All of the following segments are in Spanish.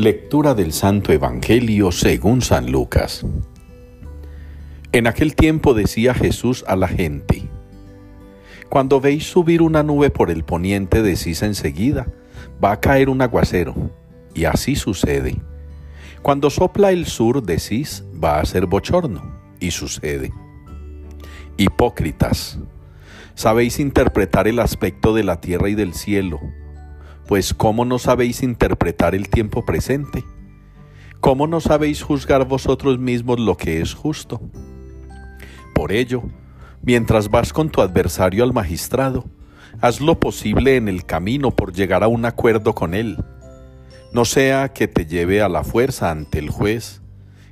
Lectura del Santo Evangelio según San Lucas. En aquel tiempo decía Jesús a la gente, Cuando veis subir una nube por el poniente, decís enseguida, va a caer un aguacero, y así sucede. Cuando sopla el sur, decís, va a ser bochorno, y sucede. Hipócritas, sabéis interpretar el aspecto de la tierra y del cielo, pues ¿cómo no sabéis interpretar el tiempo presente? ¿Cómo no sabéis juzgar vosotros mismos lo que es justo? Por ello, mientras vas con tu adversario al magistrado, haz lo posible en el camino por llegar a un acuerdo con él. No sea que te lleve a la fuerza ante el juez,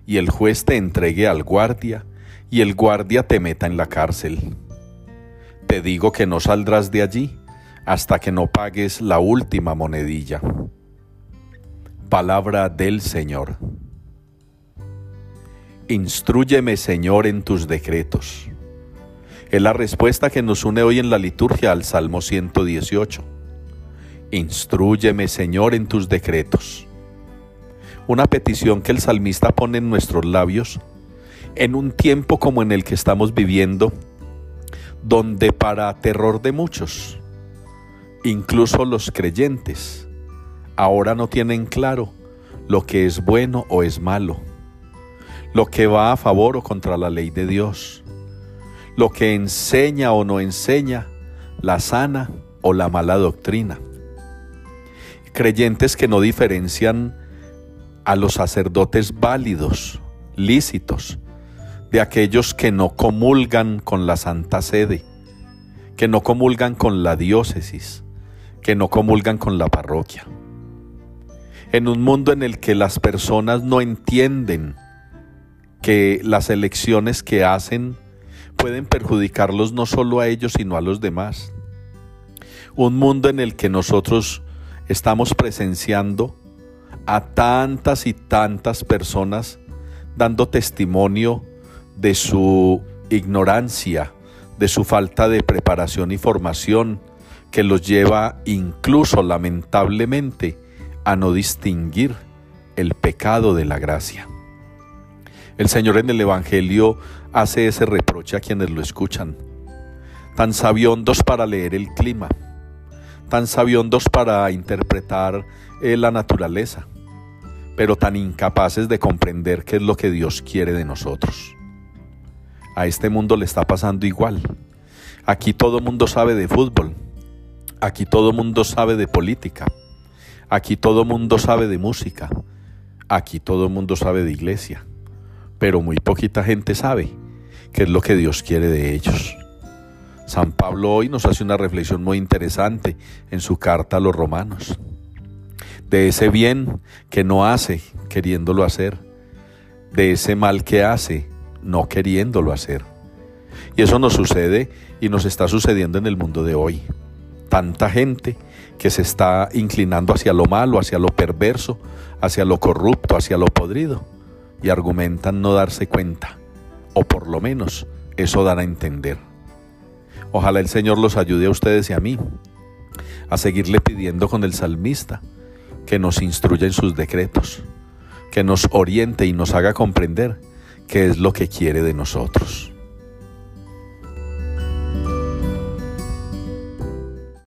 y el juez te entregue al guardia, y el guardia te meta en la cárcel. Te digo que no saldrás de allí hasta que no pagues la última monedilla. Palabra del Señor. Instrúyeme, Señor, en tus decretos. Es la respuesta que nos une hoy en la liturgia al Salmo 118. Instrúyeme, Señor, en tus decretos. Una petición que el salmista pone en nuestros labios en un tiempo como en el que estamos viviendo, donde para terror de muchos, Incluso los creyentes ahora no tienen claro lo que es bueno o es malo, lo que va a favor o contra la ley de Dios, lo que enseña o no enseña la sana o la mala doctrina. Creyentes que no diferencian a los sacerdotes válidos, lícitos, de aquellos que no comulgan con la Santa Sede, que no comulgan con la diócesis, que no comulgan con la parroquia. En un mundo en el que las personas no entienden que las elecciones que hacen pueden perjudicarlos no solo a ellos, sino a los demás. Un mundo en el que nosotros estamos presenciando a tantas y tantas personas dando testimonio de su ignorancia, de su falta de preparación y formación, que los lleva incluso lamentablemente a no distinguir el pecado de la gracia. El Señor en el Evangelio hace ese reproche a quienes lo escuchan. Tan sabiondos para leer el clima, tan sabiondos para interpretar eh, la naturaleza, pero tan incapaces de comprender qué es lo que Dios quiere de nosotros. A este mundo le está pasando igual. Aquí todo mundo sabe de fútbol, Aquí todo mundo sabe de política. Aquí todo mundo sabe de música. Aquí todo mundo sabe de iglesia. Pero muy poquita gente sabe qué es lo que Dios quiere de ellos. San Pablo hoy nos hace una reflexión muy interesante en su carta a los romanos. De ese bien que no hace queriéndolo hacer. De ese mal que hace no queriéndolo hacer. Y eso nos sucede y nos está sucediendo en el mundo de hoy tanta gente que se está inclinando hacia lo malo, hacia lo perverso, hacia lo corrupto, hacia lo podrido, y argumentan no darse cuenta, o por lo menos eso dará a entender. Ojalá el Señor los ayude a ustedes y a mí a seguirle pidiendo con el salmista que nos instruya en sus decretos, que nos oriente y nos haga comprender qué es lo que quiere de nosotros.